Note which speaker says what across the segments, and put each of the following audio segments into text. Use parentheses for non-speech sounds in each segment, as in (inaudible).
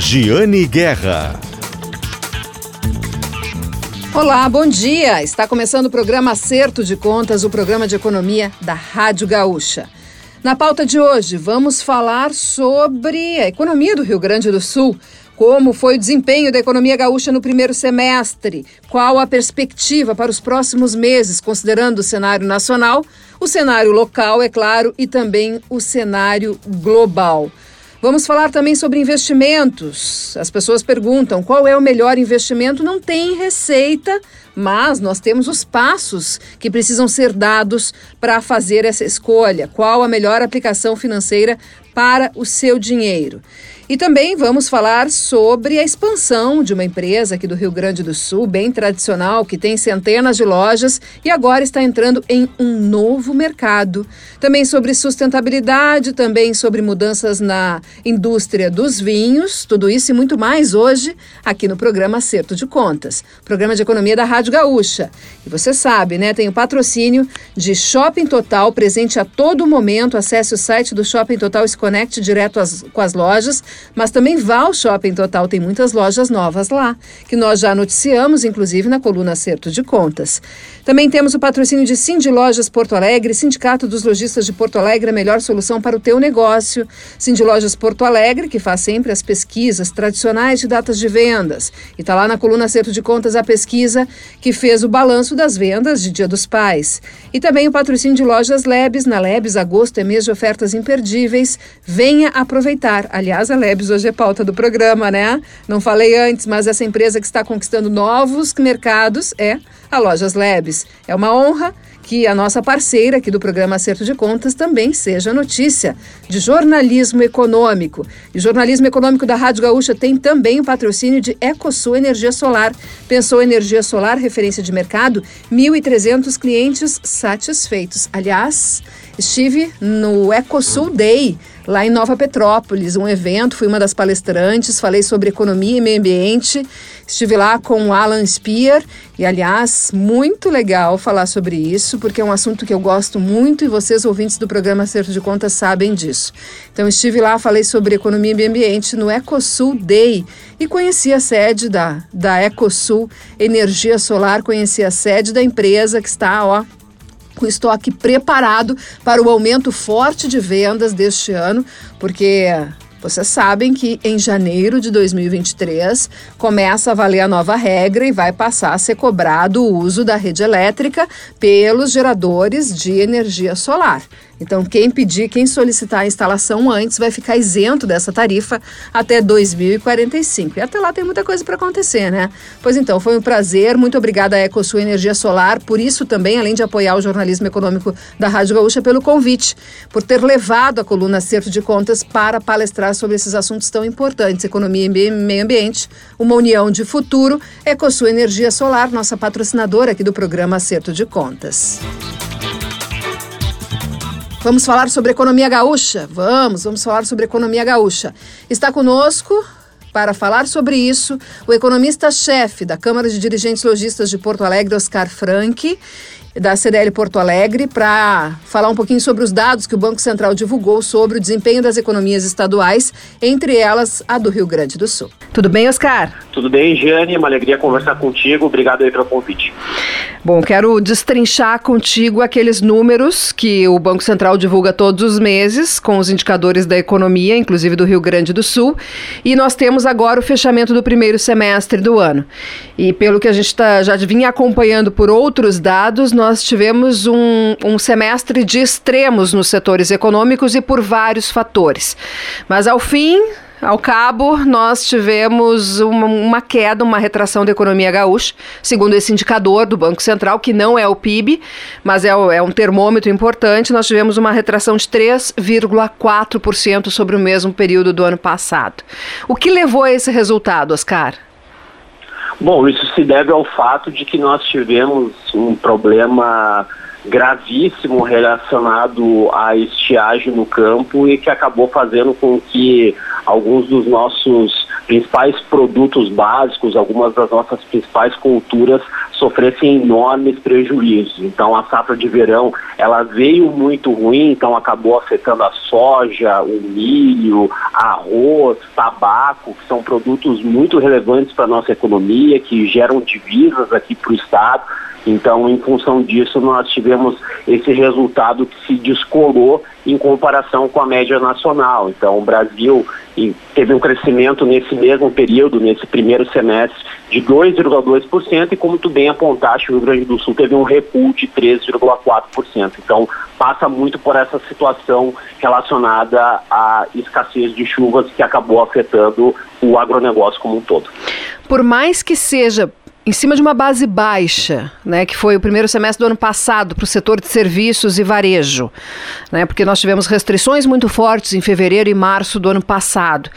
Speaker 1: Giane Guerra.
Speaker 2: Olá, bom dia! Está começando o programa Acerto de Contas, o programa de economia da Rádio Gaúcha. Na pauta de hoje, vamos falar sobre a economia do Rio Grande do Sul. Como foi o desempenho da economia gaúcha no primeiro semestre? Qual a perspectiva para os próximos meses, considerando o cenário nacional, o cenário local, é claro, e também o cenário global? Vamos falar também sobre investimentos. As pessoas perguntam qual é o melhor investimento. Não tem receita, mas nós temos os passos que precisam ser dados para fazer essa escolha. Qual a melhor aplicação financeira para o seu dinheiro? E também vamos falar sobre a expansão de uma empresa aqui do Rio Grande do Sul, bem tradicional, que tem centenas de lojas e agora está entrando em um novo mercado. Também sobre sustentabilidade, também sobre mudanças na indústria dos vinhos, tudo isso e muito mais hoje aqui no programa Acerto de Contas, programa de economia da Rádio Gaúcha. E você sabe, né? Tem o patrocínio de Shopping Total presente a todo momento. Acesse o site do Shopping Total e se conecte direto às, com as lojas mas também vá ao Shopping Total, tem muitas lojas novas lá, que nós já noticiamos, inclusive na coluna Acerto de Contas. Também temos o patrocínio de Cindy Lojas Porto Alegre, Sindicato dos Lojistas de Porto Alegre, a melhor solução para o teu negócio. Cindy Lojas Porto Alegre, que faz sempre as pesquisas tradicionais de datas de vendas. E está lá na coluna Acerto de Contas a pesquisa que fez o balanço das vendas de Dia dos Pais. E também o patrocínio de Lojas Lebes. Na Lebes, agosto é mês de ofertas imperdíveis. Venha aproveitar. Aliás, a Lebes Labs hoje é pauta do programa, né? Não falei antes, mas essa empresa que está conquistando novos mercados é a Lojas Labs. É uma honra que a nossa parceira aqui do programa Acerto de Contas também seja notícia de jornalismo econômico. E jornalismo econômico da Rádio Gaúcha tem também o patrocínio de Ecosul Energia Solar. Pensou energia solar, referência de mercado, 1.300 clientes satisfeitos. Aliás, estive no Ecosul Day lá em Nova Petrópolis, um evento, fui uma das palestrantes, falei sobre economia e meio ambiente. Estive lá com o Alan Spear e, aliás, muito legal falar sobre isso, porque é um assunto que eu gosto muito e vocês, ouvintes do programa Acerto de Contas, sabem disso. Então, estive lá, falei sobre economia e meio ambiente no Ecosul Day e conheci a sede da, da Ecosul Energia Solar, conheci a sede da empresa que está, ó, com estoque preparado para o aumento forte de vendas deste ano, porque vocês sabem que em janeiro de 2023 começa a valer a nova regra e vai passar a ser cobrado o uso da rede elétrica pelos geradores de energia solar. Então, quem pedir, quem solicitar a instalação antes vai ficar isento dessa tarifa até 2045. E até lá tem muita coisa para acontecer, né? Pois então, foi um prazer. Muito obrigada à EcoSul Energia Solar por isso também, além de apoiar o jornalismo econômico da Rádio Gaúcha, pelo convite, por ter levado a coluna Acerto de Contas para palestrar sobre esses assuntos tão importantes, economia e meio ambiente, uma união de futuro. EcoSul Energia Solar, nossa patrocinadora aqui do programa Acerto de Contas. Vamos falar sobre economia gaúcha? Vamos, vamos falar sobre economia gaúcha. Está conosco para falar sobre isso, o economista-chefe da Câmara de Dirigentes Logistas de Porto Alegre, Oscar Frank, da CDL Porto Alegre para falar um pouquinho sobre os dados que o Banco Central divulgou sobre o desempenho das economias estaduais, entre elas a do Rio Grande do Sul. Tudo bem, Oscar?
Speaker 3: Tudo bem, Jane. Uma alegria conversar contigo. Obrigado aí pelo convite.
Speaker 2: Bom, quero destrinchar contigo aqueles números que o Banco Central divulga todos os meses, com os indicadores da economia, inclusive do Rio Grande do Sul. E nós temos agora o fechamento do primeiro semestre do ano. E pelo que a gente tá, já vinha acompanhando por outros dados, nós tivemos um, um semestre de extremos nos setores econômicos e por vários fatores. Mas ao fim, ao cabo, nós tivemos uma, uma, queda, uma retração da economia gaúcha, segundo esse indicador do Banco Central, que não é o PIB, mas é, é um termômetro importante. Nós tivemos uma retração de 3,4% sobre o mesmo período do ano passado. O que levou a esse resultado, Oscar?
Speaker 3: Bom, isso se deve ao fato de que nós tivemos um problema gravíssimo relacionado à estiagem no campo e que acabou fazendo com que alguns dos nossos principais produtos básicos, algumas das nossas principais culturas sofressem enormes prejuízos. Então a safra de verão ela veio muito ruim, então acabou afetando a soja, o milho, arroz, tabaco, que são produtos muito relevantes para a nossa economia, que geram divisas aqui para o estado. Então, em função disso, nós tivemos esse resultado que se descolou em comparação com a média nacional. Então, o Brasil teve um crescimento nesse mesmo período, nesse primeiro semestre, de 2,2%, e como tu bem apontaste, o Rio Grande do Sul teve um recuo de 3,4%. Então, passa muito por essa situação relacionada à escassez de chuvas que acabou afetando o agronegócio como um todo.
Speaker 2: Por mais que seja em cima de uma base baixa, né, que foi o primeiro semestre do ano passado para o setor de serviços e varejo, né, porque nós tivemos restrições muito fortes em fevereiro e março do ano passado.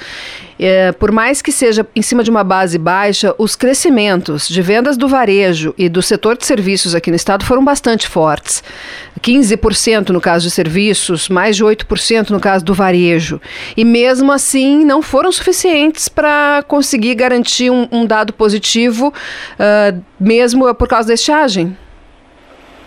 Speaker 2: É, por mais que seja em cima de uma base baixa, os crescimentos de vendas do varejo e do setor de serviços aqui no estado foram bastante fortes. 15% no caso de serviços, mais de 8% no caso do varejo. E mesmo assim não foram suficientes para conseguir garantir um, um dado positivo, uh, mesmo por causa da estiagem.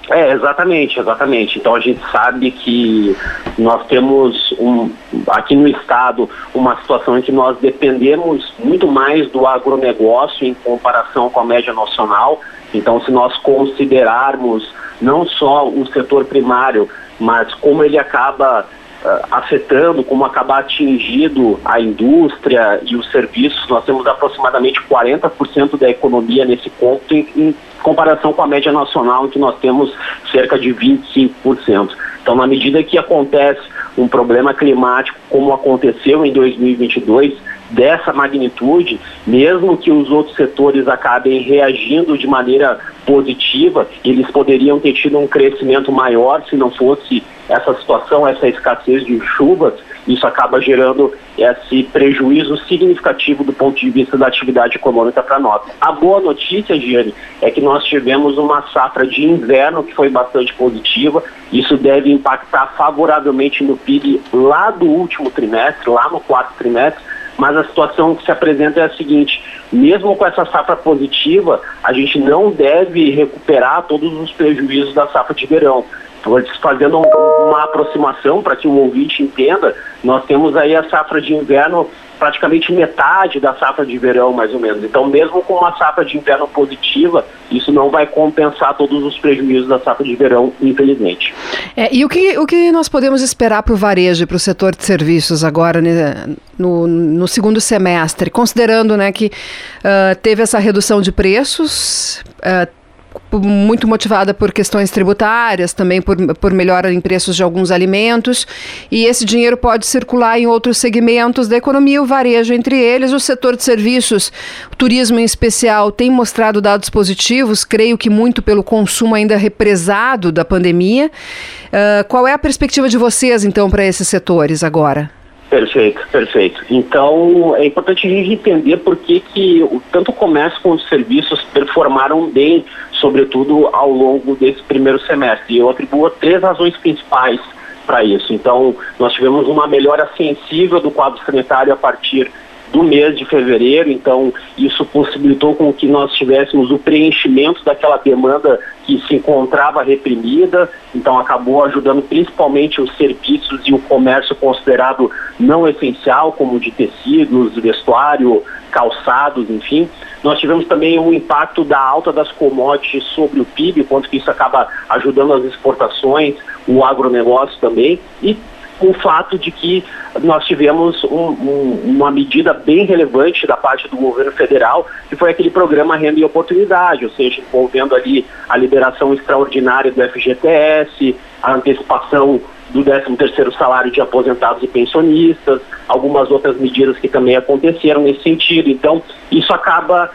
Speaker 3: É, exatamente, exatamente. Então a gente sabe que nós temos um, aqui no estado uma situação em que nós dependemos muito mais do agronegócio em comparação com a média nacional. Então se nós considerarmos não só o setor primário, mas como ele acaba uh, afetando, como acaba atingindo a indústria e os serviços, nós temos aproximadamente 40% da economia nesse ponto em, em comparação com a média nacional, em que nós temos cerca de 25%. Então, na medida que acontece um problema climático como aconteceu em 2022, dessa magnitude, mesmo que os outros setores acabem reagindo de maneira positiva, eles poderiam ter tido um crescimento maior se não fosse essa situação, essa escassez de chuvas, isso acaba gerando esse prejuízo significativo do ponto de vista da atividade econômica para nós. A boa notícia, Giane, é que nós tivemos uma safra de inverno que foi bastante positiva. Isso deve impactar favoravelmente no PIB lá do último trimestre, lá no quarto trimestre, mas a situação que se apresenta é a seguinte: mesmo com essa safra positiva, a gente não deve recuperar todos os prejuízos da safra de verão. Fazendo uma aproximação para que o ouvinte entenda, nós temos aí a safra de inverno praticamente metade da safra de verão, mais ou menos. Então, mesmo com uma safra de inverno positiva, isso não vai compensar todos os prejuízos da safra de verão, infelizmente.
Speaker 2: É, e o que, o que nós podemos esperar para o varejo e para o setor de serviços agora né, no, no segundo semestre, considerando né, que uh, teve essa redução de preços, uh, muito motivada por questões tributárias, também por, por melhora em preços de alguns alimentos, e esse dinheiro pode circular em outros segmentos da economia, o varejo entre eles, o setor de serviços, turismo em especial, tem mostrado dados positivos, creio que muito pelo consumo ainda represado da pandemia. Uh, qual é a perspectiva de vocês, então, para esses setores agora?
Speaker 3: Perfeito, perfeito. Então é importante a gente entender por que, que tanto o comércio quanto os serviços performaram bem, sobretudo ao longo desse primeiro semestre. E eu atribuo três razões principais para isso. Então, nós tivemos uma melhora sensível do quadro sanitário a partir do mês de fevereiro, então isso possibilitou com que nós tivéssemos o preenchimento daquela demanda que se encontrava reprimida, então acabou ajudando principalmente os serviços e o comércio considerado não essencial, como de tecidos, vestuário, calçados, enfim. Nós tivemos também o impacto da alta das commodities sobre o PIB, quanto que isso acaba ajudando as exportações, o agronegócio também, e o fato de que nós tivemos um, um, uma medida bem relevante da parte do governo federal, que foi aquele programa Renda e Oportunidade, ou seja, envolvendo ali a liberação extraordinária do FGTS, a antecipação do 13º salário de aposentados e pensionistas, algumas outras medidas que também aconteceram nesse sentido. Então, isso acaba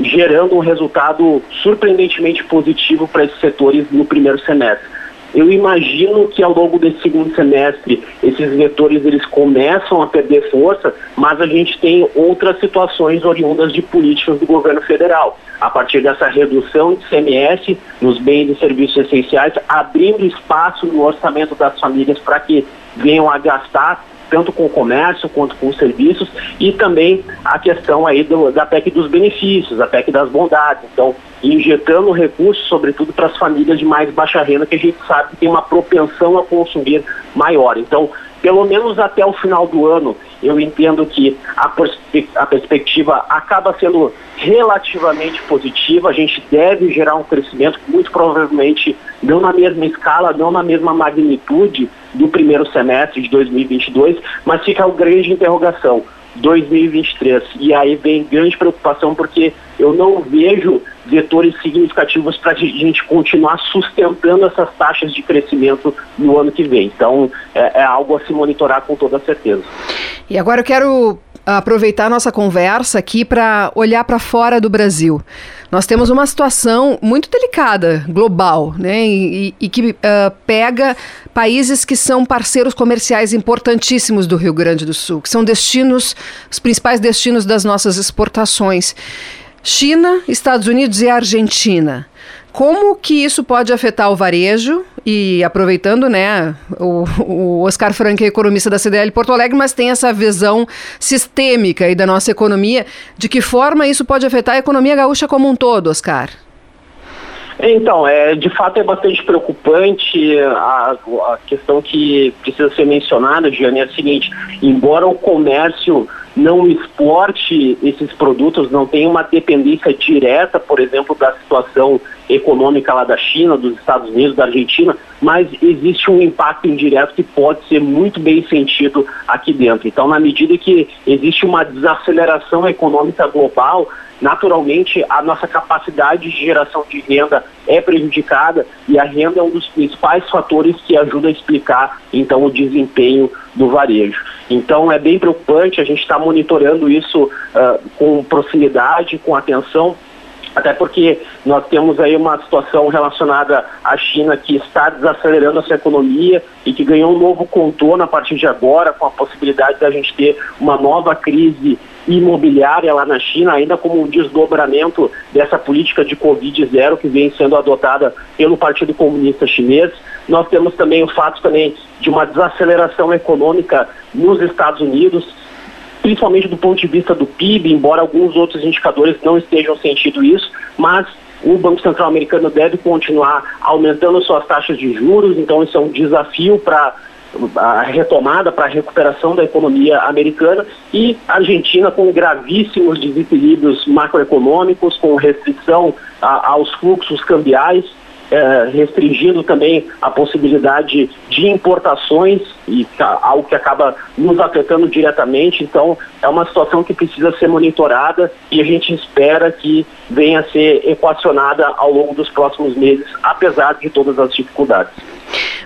Speaker 3: gerando um resultado surpreendentemente positivo para esses setores no primeiro semestre. Eu imagino que ao longo desse segundo semestre esses vetores eles começam a perder força, mas a gente tem outras situações oriundas de políticas do governo federal. A partir dessa redução de CMS nos bens e serviços essenciais, abrindo espaço no orçamento das famílias para que venham a gastar tanto com o comércio quanto com os serviços, e também a questão aí do, da PEC dos benefícios, a PEC das bondades. Então, injetando recursos, sobretudo para as famílias de mais baixa renda, que a gente sabe que tem uma propensão a consumir maior. Então, pelo menos até o final do ano, eu entendo que a, perspe a perspectiva acaba sendo relativamente positiva. A gente deve gerar um crescimento, muito provavelmente não na mesma escala, não na mesma magnitude do primeiro semestre de 2022, mas fica a grande interrogação. 2023. E aí vem grande preocupação porque eu não vejo vetores significativos para a gente continuar sustentando essas taxas de crescimento no ano que vem. Então, é, é algo a se monitorar com toda certeza.
Speaker 2: E agora eu quero aproveitar nossa conversa aqui para olhar para fora do Brasil. Nós temos uma situação muito delicada, global, né? E, e que uh, pega países que são parceiros comerciais importantíssimos do Rio Grande do Sul, que são destinos, os principais destinos das nossas exportações. China, Estados Unidos e Argentina. Como que isso pode afetar o varejo? E aproveitando, né, o, o Oscar Frank é economista da CDL Porto Alegre, mas tem essa visão sistêmica aí da nossa economia. De que forma isso pode afetar a economia gaúcha como um todo, Oscar?
Speaker 3: Então, é, de fato é bastante preocupante. A, a questão que precisa ser mencionada, Giane, é a seguinte: embora o comércio não exporte esses produtos, não tenha uma dependência direta, por exemplo, da situação econômica lá da China, dos Estados Unidos, da Argentina, mas existe um impacto indireto que pode ser muito bem sentido aqui dentro. Então, na medida que existe uma desaceleração econômica global, naturalmente a nossa capacidade de geração de renda é prejudicada e a renda é um dos principais fatores que ajuda a explicar então o desempenho do varejo. Então é bem preocupante, a gente está monitorando isso uh, com proximidade, com atenção, até porque nós temos aí uma situação relacionada à China que está desacelerando a sua economia e que ganhou um novo contorno a partir de agora, com a possibilidade da gente ter uma nova crise imobiliária lá na China, ainda como um desdobramento dessa política de Covid zero que vem sendo adotada pelo Partido Comunista Chinês. Nós temos também o fato também de uma desaceleração econômica nos Estados Unidos, principalmente do ponto de vista do PIB, embora alguns outros indicadores não estejam sentindo isso, mas o Banco Central americano deve continuar aumentando suas taxas de juros, então isso é um desafio para a retomada, para a recuperação da economia americana e a Argentina com gravíssimos desequilíbrios macroeconômicos, com restrição a, aos fluxos cambiais é, restringindo também a possibilidade de importações e tá, algo que acaba nos afetando diretamente. Então, é uma situação que precisa ser monitorada e a gente espera que venha a ser equacionada ao longo dos próximos meses, apesar de todas as dificuldades.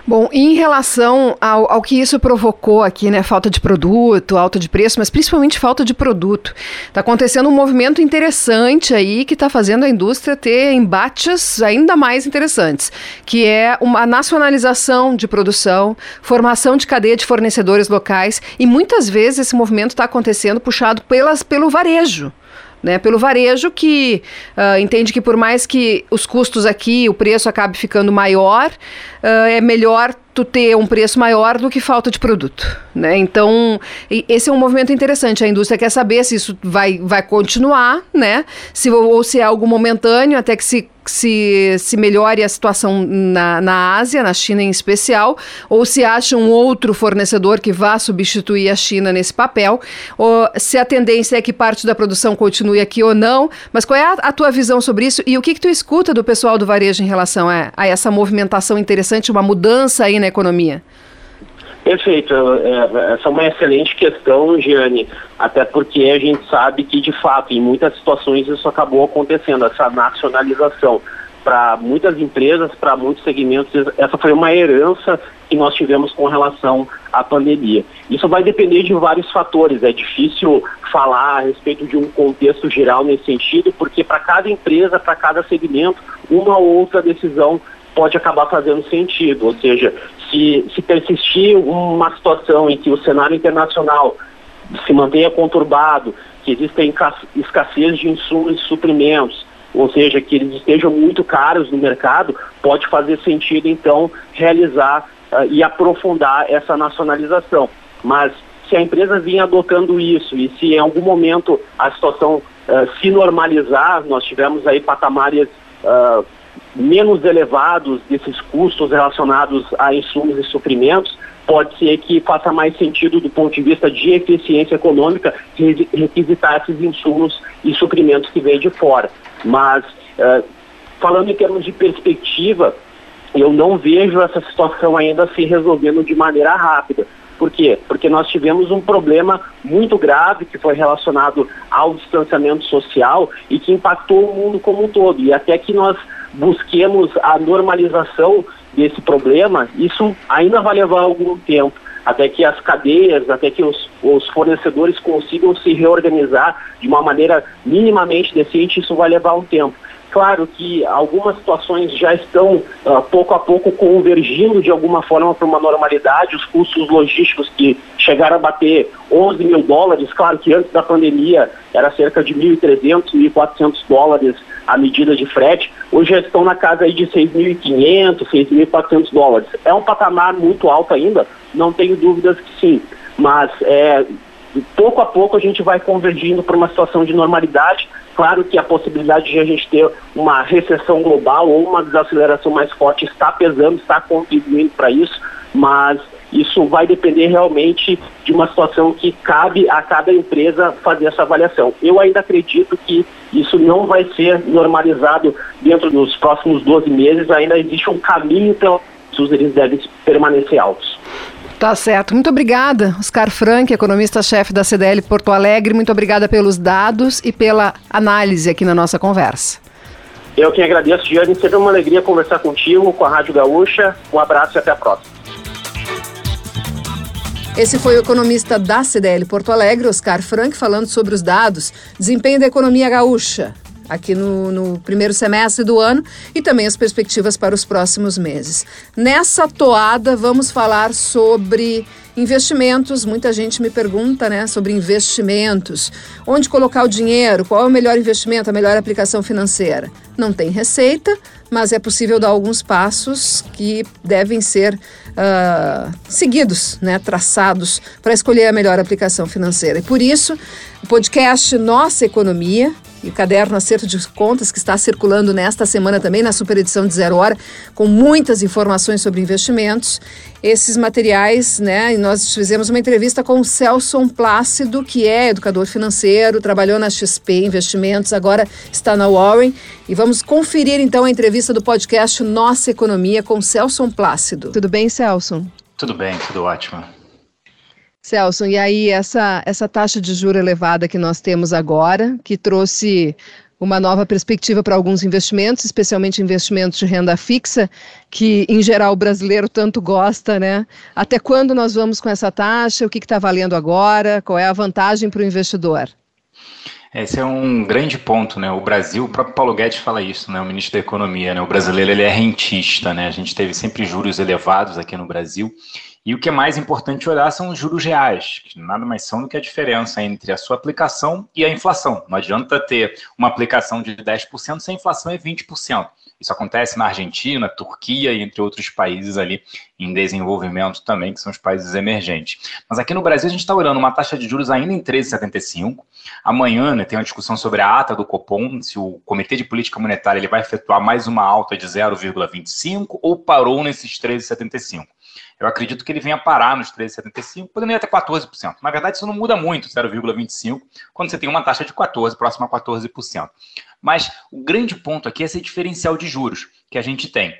Speaker 2: Bom, em relação ao, ao, que isso provocou aqui, né? Falta de produto, alta de preço, mas principalmente falta de produto. Está acontecendo um movimento interessante aí que está fazendo a indústria ter embates ainda mais interessantes, que é uma nacionalização de produção, formação de cadeia de fornecedores locais e muitas vezes esse movimento está acontecendo puxado pelas, pelo varejo né, pelo varejo que uh, entende que por mais que os custos aqui, o preço acabe ficando maior, uh, é melhor tu ter um preço maior do que falta de produto, né? Então, esse é um movimento interessante. A indústria quer saber se isso vai, vai continuar, né? Se, ou se é algo momentâneo, até que se se, se melhore a situação na, na Ásia, na China em especial, ou se acha um outro fornecedor que vá substituir a China nesse papel, ou se a tendência é que parte da produção continue aqui ou não. Mas qual é a, a tua visão sobre isso e o que, que tu escuta do pessoal do varejo em relação a, a essa movimentação interessante, uma mudança aí na economia?
Speaker 3: Perfeito. É, essa é uma excelente questão, Giane, até porque a gente sabe que, de fato, em muitas situações isso acabou acontecendo, essa nacionalização. Para muitas empresas, para muitos segmentos, essa foi uma herança que nós tivemos com relação à pandemia. Isso vai depender de vários fatores, é difícil falar a respeito de um contexto geral nesse sentido, porque para cada empresa, para cada segmento, uma ou outra decisão pode acabar fazendo sentido, ou seja, se, se persistir uma situação em que o cenário internacional se mantenha conturbado, que exista escassez de insumos e suprimentos, ou seja, que eles estejam muito caros no mercado, pode fazer sentido então realizar uh, e aprofundar essa nacionalização. Mas se a empresa vinha adotando isso e se em algum momento a situação uh, se normalizar, nós tivemos aí patamares uh, menos elevados desses custos relacionados a insumos e suprimentos, pode ser que faça mais sentido do ponto de vista de eficiência econômica requisitar esses insumos e suprimentos que vêm de fora. Mas, uh, falando em termos de perspectiva, eu não vejo essa situação ainda se resolvendo de maneira rápida. Por quê? Porque nós tivemos um problema muito grave que foi relacionado ao distanciamento social e que impactou o mundo como um todo. E até que nós busquemos a normalização desse problema, isso ainda vai levar algum tempo até que as cadeias, até que os, os, fornecedores consigam se reorganizar de uma maneira minimamente decente, isso vai levar um tempo. Claro que algumas situações já estão uh, pouco a pouco convergindo de alguma forma para uma normalidade. Os custos logísticos que chegaram a bater 11 mil dólares, claro que antes da pandemia era cerca de 1.300, 1.400 dólares a medida de frete, hoje estão na casa aí de 6.500, 6.400 dólares. É um patamar muito alto ainda, não tenho dúvidas que sim, mas é, pouco a pouco a gente vai convergindo para uma situação de normalidade. Claro que a possibilidade de a gente ter uma recessão global ou uma desaceleração mais forte está pesando, está contribuindo para isso, mas isso vai depender realmente de uma situação que cabe a cada empresa fazer essa avaliação. Eu ainda acredito que isso não vai ser normalizado dentro dos próximos 12 meses, ainda existe um caminho pela eles devem permanecer altos.
Speaker 2: Tá certo. Muito obrigada, Oscar Frank, economista-chefe da CDL Porto Alegre. Muito obrigada pelos dados e pela análise aqui na nossa conversa.
Speaker 3: Eu que agradeço, Giane. Sempre uma alegria conversar contigo, com a Rádio Gaúcha. Um abraço e até a próxima.
Speaker 2: Esse foi o economista da CDL Porto Alegre, Oscar Frank, falando sobre os dados, desempenho da economia gaúcha aqui no, no, primeiro semestre do ano e também as perspectivas para os próximos meses. Nessa toada, vamos falar sobre investimentos. Muita gente me pergunta né, sobre investimentos. Onde colocar o dinheiro? Qual é o melhor investimento, a melhor aplicação financeira? Não tem receita, mas é possível dar alguns passos que devem ser uh, seguidos, né, traçados, para escolher a melhor aplicação financeira. E por isso, o podcast Nossa Economia e o caderno Acerto de Contas, que está circulando nesta semana também na super edição de Zero Hora, com muitas informações sobre investimentos. Esses materiais, né? E nós fizemos uma entrevista com o Celson Plácido, que é educador financeiro, trabalhou na XP Investimentos, agora está na Warren. E vamos conferir então a entrevista do podcast Nossa Economia com Celson Plácido. Tudo bem, Celson?
Speaker 1: Tudo bem, tudo ótimo.
Speaker 2: Celso, e aí essa, essa taxa de juro elevada que nós temos agora, que trouxe uma nova perspectiva para alguns investimentos, especialmente investimentos de renda fixa, que em geral o brasileiro tanto gosta, né? Até quando nós vamos com essa taxa? O que está valendo agora? Qual é a vantagem para o investidor?
Speaker 1: Esse é um grande ponto, né? O Brasil, o próprio Paulo Guedes fala isso, né? O ministro da Economia, né? O brasileiro ele é rentista, né? A gente teve sempre juros elevados aqui no Brasil e o que é mais importante olhar são os juros reais, que nada mais são do que a diferença entre a sua aplicação e a inflação. Não adianta ter uma aplicação de 10% se a inflação é 20%. Isso acontece na Argentina, Turquia e entre outros países ali em desenvolvimento também, que são os países emergentes. Mas aqui no Brasil a gente está olhando uma taxa de juros ainda em 13,75. Amanhã né, tem uma discussão sobre a ata do Copom, se o Comitê de Política Monetária ele vai efetuar mais uma alta de 0,25 ou parou nesses 13,75. Eu acredito que ele venha parar nos 13,75, podendo ir até 14%. Na verdade, isso não muda muito, 0,25%, quando você tem uma taxa de 14%, próxima a 14%. Mas o grande ponto aqui é esse diferencial de juros que a gente tem.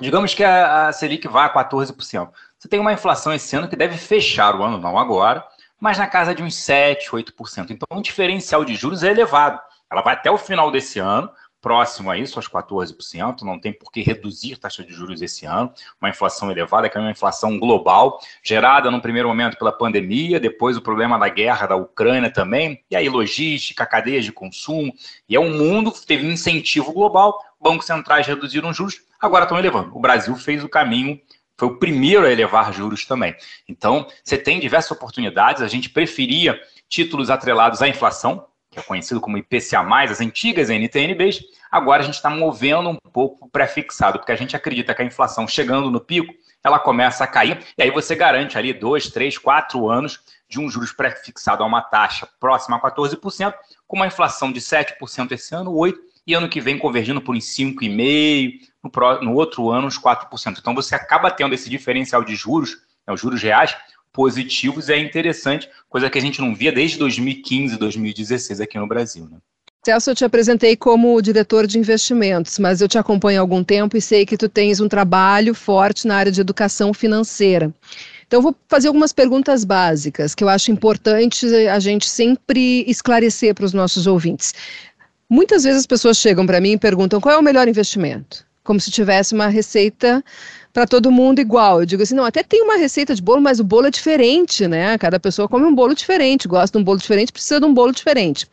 Speaker 1: Digamos que a, Selic vá a 14%. Você tem uma inflação esse ano que deve fechar o ano, não agora, mas na casa de uns 7%, 8%. Então, o diferencial de juros é elevado. Ela vai até o final desse ano, próximo a isso, aos 14%, não tem por que reduzir taxa de juros esse ano, uma inflação elevada, que é uma inflação global, gerada no primeiro momento pela pandemia, depois o problema da guerra da Ucrânia também, e aí logística, cadeias de consumo, e é um mundo que teve um incentivo global, bancos centrais reduziram juros, agora estão elevando. O Brasil fez o caminho foi o primeiro a elevar juros também. Então, você tem diversas oportunidades. A gente preferia títulos atrelados à inflação, que é conhecido como IPCA+, as antigas NTNBs, agora a gente está movendo um pouco pré-fixado, porque a gente acredita que a inflação chegando no pico, ela começa a cair, e aí você garante ali dois, três, quatro anos de um juros pré-fixado a uma taxa próxima a 14%, com uma inflação de 7% esse ano, 8%, e ano que vem convergindo por uns 5,5%, no, no outro ano uns 4%. Então você acaba tendo esse diferencial de juros, né, os juros reais, positivos, é interessante, coisa que a gente não via desde 2015, 2016 aqui no Brasil. Né?
Speaker 2: Celso, eu te apresentei como diretor de investimentos, mas eu te acompanho há algum tempo e sei que tu tens um trabalho forte na área de educação financeira. Então, vou fazer algumas perguntas básicas que eu acho importante a gente sempre esclarecer para os nossos ouvintes. Muitas vezes as pessoas chegam para mim e perguntam qual é o melhor investimento, como se tivesse uma receita para todo mundo igual. Eu digo assim, não, até tem uma receita de bolo, mas o bolo é diferente, né? Cada pessoa come um bolo diferente, gosta de um bolo diferente, precisa de um bolo diferente.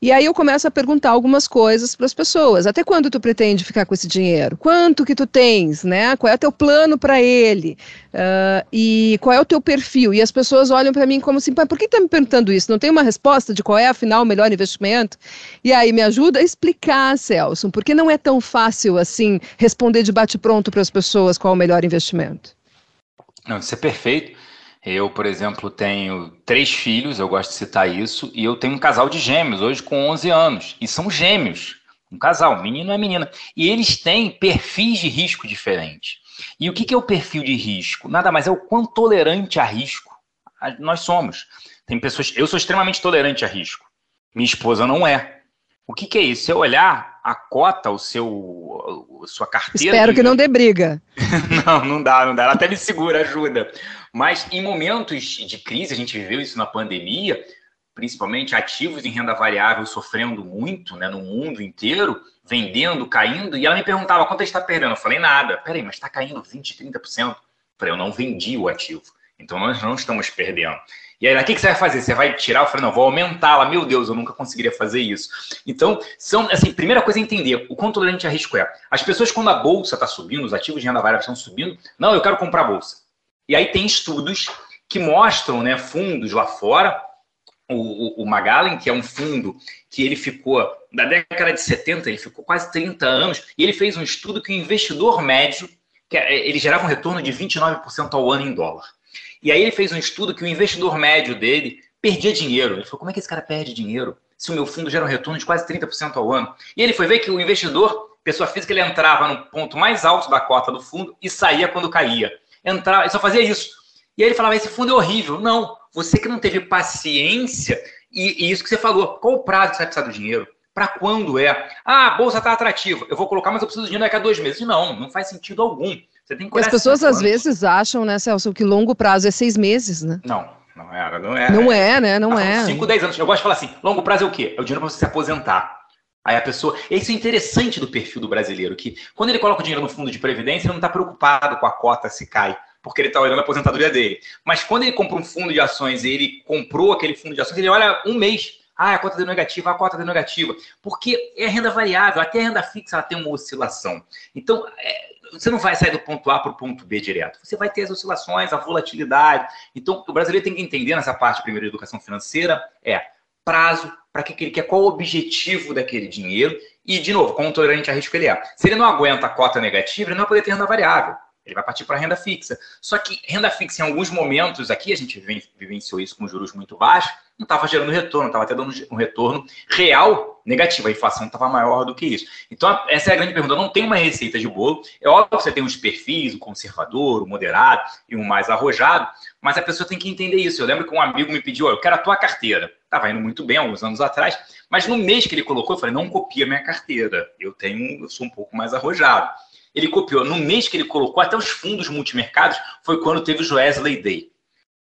Speaker 2: E aí eu começo a perguntar algumas coisas para as pessoas. Até quando tu pretende ficar com esse dinheiro? Quanto que tu tens, né? Qual é o teu plano para ele? Uh, e qual é o teu perfil? E as pessoas olham para mim como assim, por que tá me perguntando isso? Não tem uma resposta de qual é, afinal, o melhor investimento? E aí me ajuda a explicar, Celso, porque não é tão fácil assim responder de bate-pronto para as pessoas qual é o melhor investimento.
Speaker 1: Não, isso é perfeito. Eu, por exemplo, tenho três filhos, eu gosto de citar isso, e eu tenho um casal de gêmeos, hoje com 11 anos, e são gêmeos, um casal, menino é menina, e eles têm perfis de risco diferentes. E o que é o perfil de risco? Nada mais é o quão tolerante a risco nós somos. Tem pessoas, eu sou extremamente tolerante a risco, minha esposa não é. O que, é isso? É olhar a cota, o seu, a sua carteira.
Speaker 2: Espero que não dê briga. (laughs)
Speaker 1: não, não dá, não dá. Ela até me segura, ajuda. Mas em momentos de crise, a gente viveu isso na pandemia, principalmente ativos em renda variável sofrendo muito né, no mundo inteiro, vendendo, caindo, e ela me perguntava quanto está perdendo. Eu falei, nada. Peraí, mas está caindo 20%, 30%. Eu falei, eu não vendi o ativo. Então nós não estamos perdendo. E aí, o que, que você vai fazer? Você vai tirar? Eu falei, não, vou aumentá-la. Meu Deus, eu nunca conseguiria fazer isso. Então, são, assim, primeira coisa é entender o quanto tolerante a risco é. As pessoas, quando a bolsa está subindo, os ativos de renda variável estão subindo, não, eu quero comprar a bolsa. E aí tem estudos que mostram, né, fundos lá fora, o, o, o que é um fundo que ele ficou, da década de 70, ele ficou quase 30 anos, e ele fez um estudo que o investidor médio, que é, ele gerava um retorno de 29% ao ano em dólar. E aí ele fez um estudo que o investidor médio dele perdia dinheiro. Ele falou: como é que esse cara perde dinheiro? Se o meu fundo gera um retorno de quase 30% ao ano. E ele foi ver que o investidor, pessoa física, ele entrava no ponto mais alto da cota do fundo e saía quando caía. Entrava, ele só fazia isso. E aí ele falava: esse fundo é horrível. Não, você que não teve paciência, e, e isso que você falou, qual o prazo que você vai precisar do dinheiro? Para quando é? Ah, a bolsa está atrativa, eu vou colocar, mas eu preciso do dinheiro daqui a dois meses. Não, não faz sentido algum.
Speaker 2: Você tem que As pessoas às vezes acham, né, Celso, que longo prazo é seis meses, né?
Speaker 1: Não, não é, não é.
Speaker 2: Não é, né? Não é.
Speaker 1: Cinco, dez anos. Eu gosto de falar assim, longo prazo é o quê? É o dinheiro para você se aposentar. Aí a pessoa. Isso é interessante do perfil do brasileiro, que quando ele coloca o dinheiro no fundo de previdência, ele não está preocupado com a cota se cai, porque ele está olhando a aposentadoria dele. Mas quando ele compra um fundo de ações e ele comprou aquele fundo de ações, ele olha um mês. Ah, a cota deu negativa, a cota deu negativa. Porque é renda variável, até a renda fixa ela tem uma oscilação. Então, é, você não vai sair do ponto A para o ponto B direto. Você vai ter as oscilações, a volatilidade. Então, o brasileiro tem que entender nessa parte primeiro de educação financeira é prazo, para que, ele quer, qual o objetivo daquele dinheiro e, de novo, quão tolerante a risco ele é. Se ele não aguenta a cota negativa, ele não vai poder ter renda variável. Ele vai partir para renda fixa. Só que renda fixa, em alguns momentos aqui, a gente vivenciou isso com juros muito baixos, não estava gerando retorno, estava até dando um retorno real negativo. A inflação estava maior do que isso. Então, essa é a grande pergunta. Não tem uma receita de bolo. É óbvio que você tem os perfis, o conservador, o moderado e o mais arrojado, mas a pessoa tem que entender isso. Eu lembro que um amigo me pediu: eu quero a tua carteira. Estava indo muito bem alguns anos atrás, mas no mês que ele colocou, eu falei: não copia minha carteira. Eu tenho, eu sou um pouco mais arrojado ele copiou. No mês que ele colocou, até os fundos multimercados, foi quando teve o Joesley Day.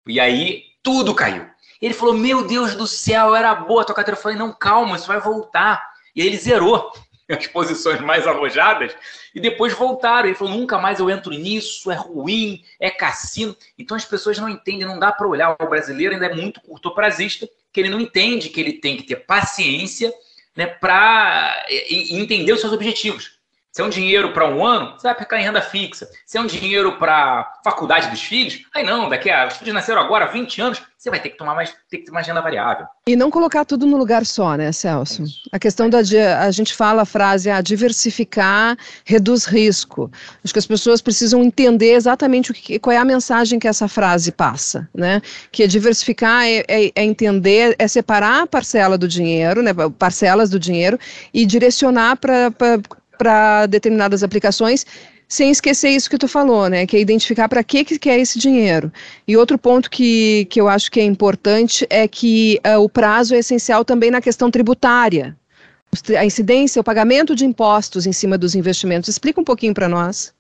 Speaker 1: E aí tudo caiu. Ele falou: Meu Deus do céu, era boa a tua carteira. Eu falei: Não, calma, isso vai voltar. E aí ele zerou (laughs) as posições mais arrojadas e depois voltaram. Ele falou: Nunca mais eu entro nisso, é ruim, é cassino. Então as pessoas não entendem, não dá para olhar. O brasileiro ainda é muito curto-prazista, que ele não entende que ele tem que ter paciência né, para entender os seus objetivos. Se é um dinheiro para um ano, você vai aplicar em renda fixa. Se é um dinheiro para faculdade dos filhos, aí não, daqui a. Os filhos nasceram agora, 20 anos, você vai ter que tomar mais, ter que ter mais renda variável.
Speaker 2: E não colocar tudo no lugar só, né, Celso? A questão da. A gente fala a frase, a ah, diversificar reduz risco. Acho que as pessoas precisam entender exatamente o que, qual é a mensagem que essa frase passa, né? Que é diversificar é, é, é entender, é separar a parcela do dinheiro, né? Parcelas do dinheiro e direcionar para para determinadas aplicações, sem esquecer isso que tu falou, né? Que é identificar para que que é esse dinheiro. E outro ponto que, que eu acho que é importante é que uh, o prazo é essencial também na questão tributária. A incidência, o pagamento de impostos em cima dos investimentos. Explica um pouquinho para nós.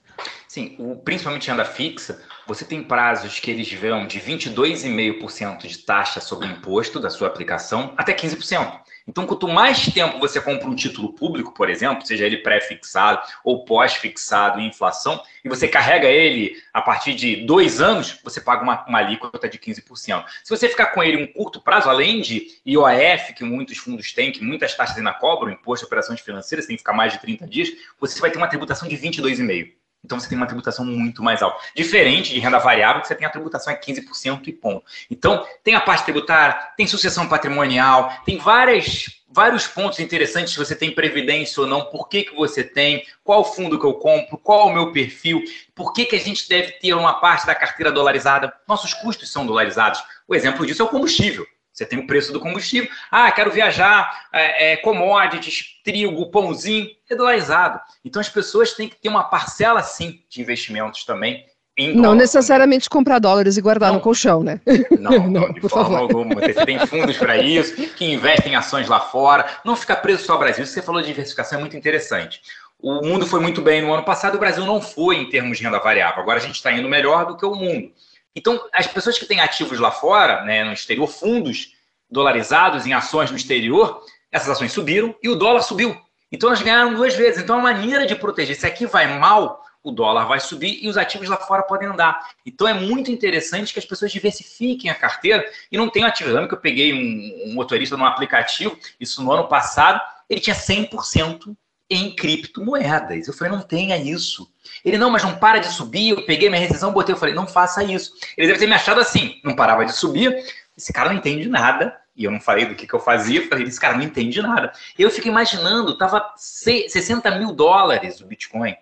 Speaker 1: Sim, o, principalmente renda fixa, você tem prazos que eles vão de 22,5% de taxa sobre o imposto da sua aplicação até 15%. Então, quanto mais tempo você compra um título público, por exemplo, seja ele pré-fixado ou pós-fixado em inflação, e você carrega ele a partir de dois anos, você paga uma, uma alíquota de 15%. Se você ficar com ele um curto prazo, além de IOF, que muitos fundos têm, que muitas taxas ainda cobram, imposto de operações financeiras, tem que ficar mais de 30 dias, você vai ter uma tributação de 22,5%. Então você tem uma tributação muito mais alta. Diferente de renda variável, que você tem a tributação é 15% e ponto. Então, tem a parte tributária, tem sucessão patrimonial, tem várias, vários pontos interessantes se você tem previdência ou não, por que, que você tem, qual fundo que eu compro, qual o meu perfil, por que, que a gente deve ter uma parte da carteira dolarizada. Nossos custos são dolarizados. O exemplo disso é o combustível. Você tem o preço do combustível. Ah, quero viajar, é, é, commodities, trigo, pãozinho, é dolarizado. Então as pessoas têm que ter uma parcela, sim, de investimentos também.
Speaker 2: não dólar. necessariamente comprar dólares e guardar não. no colchão, né? (laughs)
Speaker 1: Não, (laughs) não de forma favor. alguma. Você tem fundos para isso, que investem em ações lá fora. Não ficar preso só ao Brasil. Isso que você falou de diversificação é muito interessante. O mundo foi muito bem no ano passado, o Brasil não foi em termos de renda variável. Agora a gente está indo melhor do que o mundo. Então, as pessoas que têm ativos lá fora, né, no exterior, fundos dolarizados em ações no exterior, essas ações subiram e o dólar subiu. Então, elas ganharam duas vezes. Então, é uma maneira de proteger. Se aqui vai mal, o dólar vai subir e os ativos lá fora podem andar. Então, é muito interessante que as pessoas diversifiquem a carteira e não tenham ativos. Lembra que eu peguei um, um motorista num aplicativo, isso no ano passado, ele tinha 100% em criptomoedas. Eu falei, não tenha isso. Ele, não, mas não para de subir. Eu peguei minha rescisão, botei, eu falei, não faça isso. Ele deve ter me achado assim, não parava de subir. Esse cara não entende nada. E eu não falei do que, que eu fazia, eu falei, esse cara não entende nada. Eu fico imaginando, tava 60 mil dólares o Bitcoin.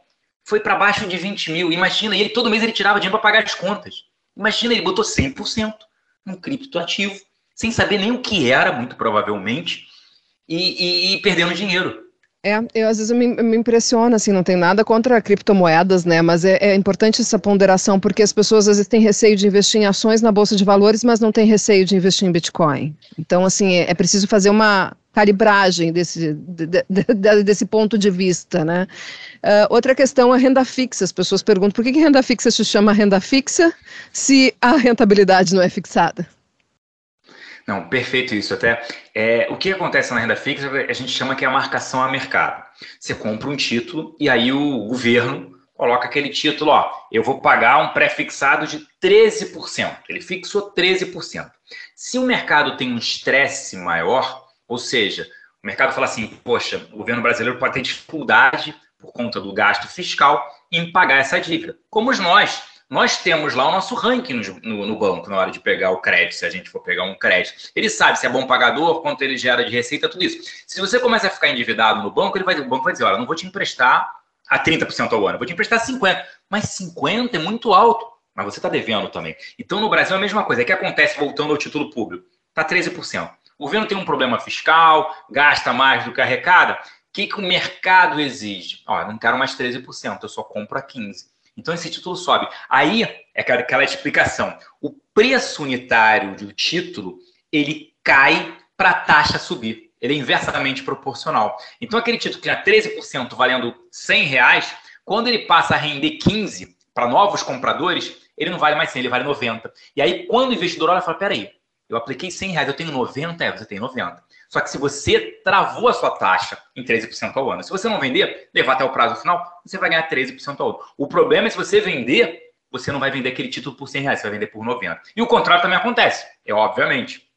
Speaker 1: Foi para baixo de 20 mil. Imagina, ele todo mês ele tirava dinheiro para pagar as contas. Imagina, ele botou 100% num criptoativo, sem saber nem o que era, muito provavelmente, e, e, e perdendo dinheiro.
Speaker 2: É, eu às vezes me, me impressiona, assim, não tem nada contra criptomoedas, né? Mas é, é, importante essa ponderação, porque as pessoas às vezes têm receio de investir em ações na Bolsa de Valores, mas não têm receio de investir em Bitcoin. Então, assim, é, é preciso fazer uma calibragem desse, de, de, de, desse ponto de vista, né? Uh, outra questão é renda fixa. As pessoas perguntam por que, que renda fixa se chama renda fixa se a rentabilidade não é fixada?
Speaker 1: Não, perfeito isso. Até é, o que acontece na renda fixa, a gente chama que é a marcação a mercado. Você compra um título e aí o governo coloca aquele título, ó, eu vou pagar um pré-fixado de 13%. Ele fixou 13%. Se o mercado tem um estresse maior, ou seja, o mercado fala assim, poxa, o governo brasileiro pode ter dificuldade por conta do gasto fiscal em pagar essa dívida. Como nós, nós temos lá o nosso ranking no, no, no, banco na hora de pegar o crédito, se a gente for pegar um crédito. Ele sabe se é bom pagador, quanto ele gera de receita, tudo isso. Se você começa a ficar endividado no banco, ele vai, o banco vai dizer: olha, não vou te emprestar a 30% ao ano, vou te emprestar 50%. Mas 50% é muito alto, mas você está devendo também. Então no Brasil é a mesma coisa. O que acontece voltando ao título público? Está 13%. O governo tem um problema fiscal, gasta mais do que arrecada. O que, que o mercado exige? Ó, não quero mais 13%, eu só compro a 15%. Então esse título sobe. Aí é aquela explicação. O preço unitário do título ele cai para a taxa subir. Ele é inversamente proporcional. Então aquele título que tinha 13% valendo 100 reais, quando ele passa a render 15 para novos compradores, ele não vale mais 100, ele vale 90. E aí quando o investidor olha, fala, peraí, eu apliquei 100 reais, eu tenho 90, é, você tem 90. Só que se você travou a sua taxa em 13% ao ano, se você não vender, levar até o prazo final, você vai ganhar 13% ao ano. O problema é se você vender, você não vai vender aquele título por 100 reais, você vai vender por 90. E o contrário também acontece, é obviamente.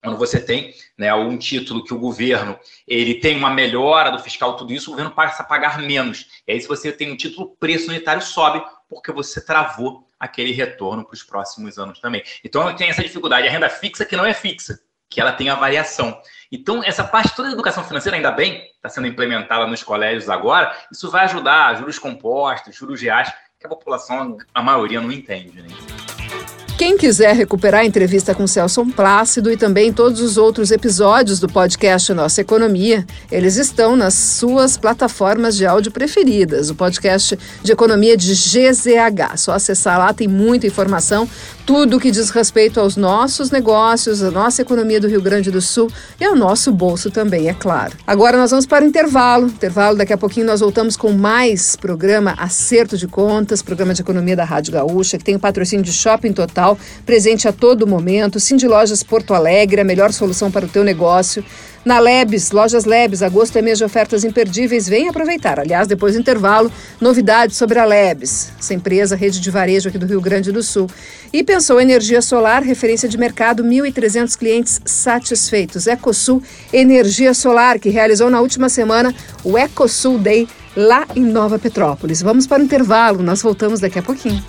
Speaker 1: quando você tem né, um título que o governo ele tem uma melhora do fiscal, tudo isso, o governo passa a pagar menos. E aí, se você tem um título, preço unitário sobe, porque você travou aquele retorno para os próximos anos também. Então, tem essa dificuldade. A renda fixa que não é fixa, que ela tem a variação. Então, essa parte toda da educação financeira, ainda bem, está sendo implementada nos colégios agora, isso vai ajudar juros compostos, juros reais, que a população, a maioria, não entende. Né?
Speaker 2: Quem quiser recuperar a entrevista com Celso Plácido e também todos os outros episódios do podcast Nossa Economia, eles estão nas suas plataformas de áudio preferidas. O podcast de economia de GZH. Só acessar lá, tem muita informação, tudo que diz respeito aos nossos negócios, a nossa economia do Rio Grande do Sul e ao nosso bolso também, é claro. Agora nós vamos para o intervalo. Intervalo, daqui a pouquinho nós voltamos com mais programa Acerto de Contas, programa de economia da Rádio Gaúcha, que tem o patrocínio de Shopping Total presente a todo momento. Cindy Lojas Porto Alegre, a melhor solução para o teu negócio. Na Lebes, Lojas Lebes, agosto é mês de ofertas imperdíveis, vem aproveitar. Aliás, depois do intervalo, novidades sobre a Lebes, essa empresa, rede de varejo aqui do Rio Grande do Sul. E pensou energia solar, referência de mercado, 1.300 clientes satisfeitos. Ecosul Energia Solar, que realizou na última semana o Ecosul Day lá em Nova Petrópolis. Vamos para o intervalo, nós voltamos daqui a pouquinho.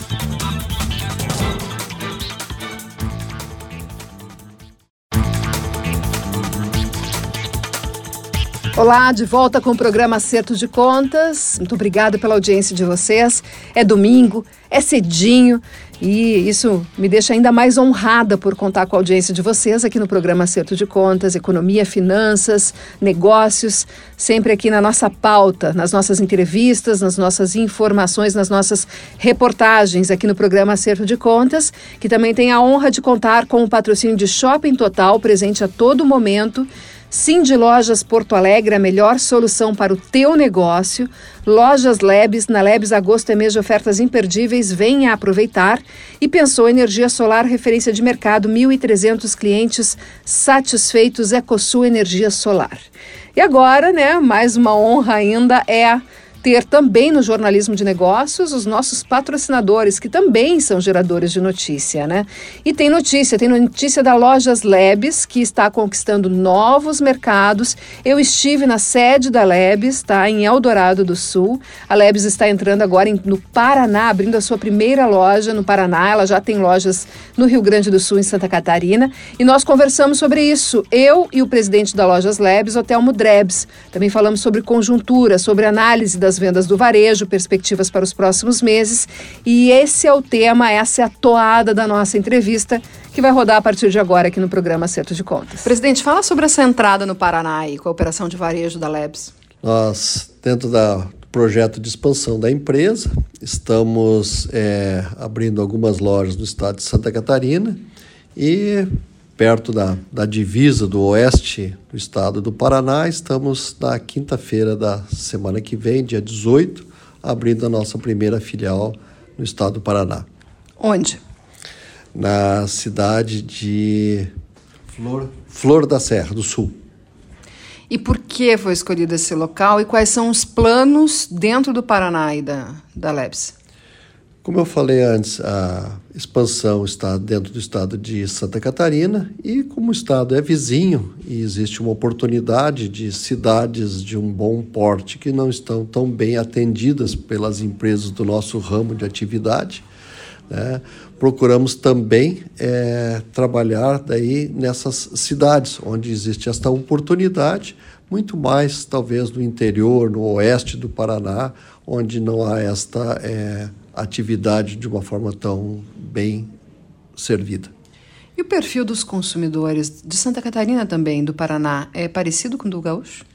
Speaker 2: Olá, de volta com o programa Acerto de Contas. Muito obrigada pela audiência de vocês. É domingo, é cedinho e isso me deixa ainda mais honrada por contar com a audiência de vocês aqui no programa Acerto de Contas, Economia, Finanças, Negócios, sempre aqui na nossa pauta, nas nossas entrevistas, nas nossas informações, nas nossas reportagens aqui no programa Acerto de Contas, que também tem a honra de contar com o patrocínio de Shopping Total, presente a todo momento Sim de Lojas Porto Alegre, a melhor solução para o teu negócio. Lojas Lebes, na Lebes agosto é mês de ofertas imperdíveis, venha aproveitar. E pensou Energia Solar, referência de mercado, 1.300 clientes satisfeitos, Ecosul Energia Solar. E agora, né, mais uma honra ainda é ter também no jornalismo de negócios os nossos patrocinadores, que também são geradores de notícia, né? E tem notícia, tem notícia da Lojas Lebes, que está conquistando novos mercados. Eu estive na sede da Lebes, tá? Em Eldorado do Sul. A Lebes está entrando agora em, no Paraná, abrindo a sua primeira loja no Paraná. Ela já tem lojas no Rio Grande do Sul, em Santa Catarina. E nós conversamos sobre isso, eu e o presidente da Lojas Lebes, Otelmo Drebs. Também falamos sobre conjuntura, sobre análise das das vendas do varejo, perspectivas para os próximos meses. E esse é o tema, essa é a toada da nossa entrevista, que vai rodar a partir de agora aqui no programa Acerto de Contas. Presidente, fala sobre essa entrada no Paraná e com a operação de varejo da Labs.
Speaker 4: Nós, dentro da projeto de expansão da empresa. Estamos é, abrindo algumas lojas no estado de Santa Catarina e perto da, da divisa do oeste do estado do Paraná. Estamos na quinta-feira da semana que vem, dia 18, abrindo a nossa primeira filial no estado do Paraná.
Speaker 2: Onde?
Speaker 4: Na cidade de Flor, Flor da Serra, do Sul.
Speaker 2: E por que foi escolhido esse local e quais são os planos dentro do Paraná e da, da Labs?
Speaker 4: Como eu falei antes, a expansão está dentro do estado de Santa Catarina e, como o estado é vizinho e existe uma oportunidade de cidades de um bom porte que não estão tão bem atendidas pelas empresas do nosso ramo de atividade, né, procuramos também é, trabalhar daí nessas cidades onde existe esta oportunidade, muito mais talvez no interior, no oeste do Paraná, onde não há esta é, atividade de uma forma tão bem servida.
Speaker 2: E o perfil dos consumidores de Santa Catarina também, do Paraná, é parecido com o do gaúcho?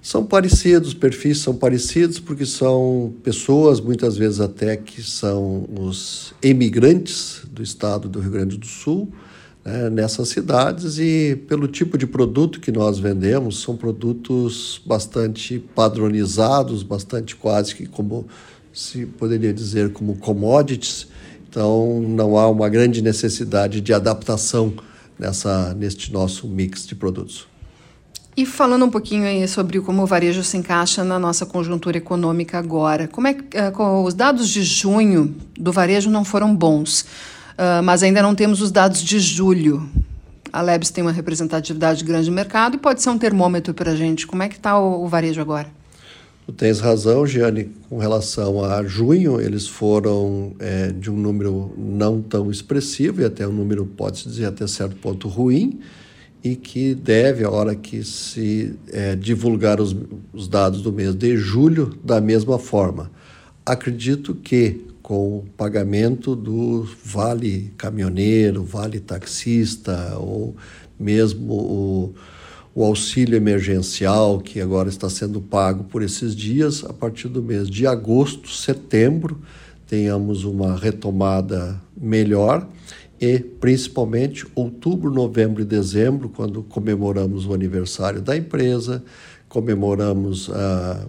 Speaker 4: São parecidos, os perfis são parecidos porque são pessoas, muitas vezes até que são os emigrantes do estado do Rio Grande do Sul, né, nessas cidades e pelo tipo de produto que nós vendemos, são produtos bastante padronizados, bastante quase que como se poderia dizer como commodities, então não há uma grande necessidade de adaptação nessa, neste nosso mix de produtos.
Speaker 2: E falando um pouquinho aí sobre como o varejo se encaixa na nossa conjuntura econômica agora, como é que uh, os dados de junho do varejo não foram bons, uh, mas ainda não temos os dados de julho. A Lebs tem uma representatividade grande no mercado e pode ser um termômetro para a gente. Como é que está o, o varejo agora?
Speaker 4: Tu tens razão, Giane, com relação a junho, eles foram é, de um número não tão expressivo, e até um número, pode-se dizer, até certo ponto ruim, e que deve, a hora que se é, divulgar os, os dados do mês de julho, da mesma forma. Acredito que com o pagamento do vale caminhoneiro, vale taxista, ou mesmo o o auxílio emergencial que agora está sendo pago por esses dias, a partir do mês de agosto, setembro, tenhamos uma retomada melhor e principalmente outubro, novembro e dezembro, quando comemoramos o aniversário da empresa, comemoramos uh,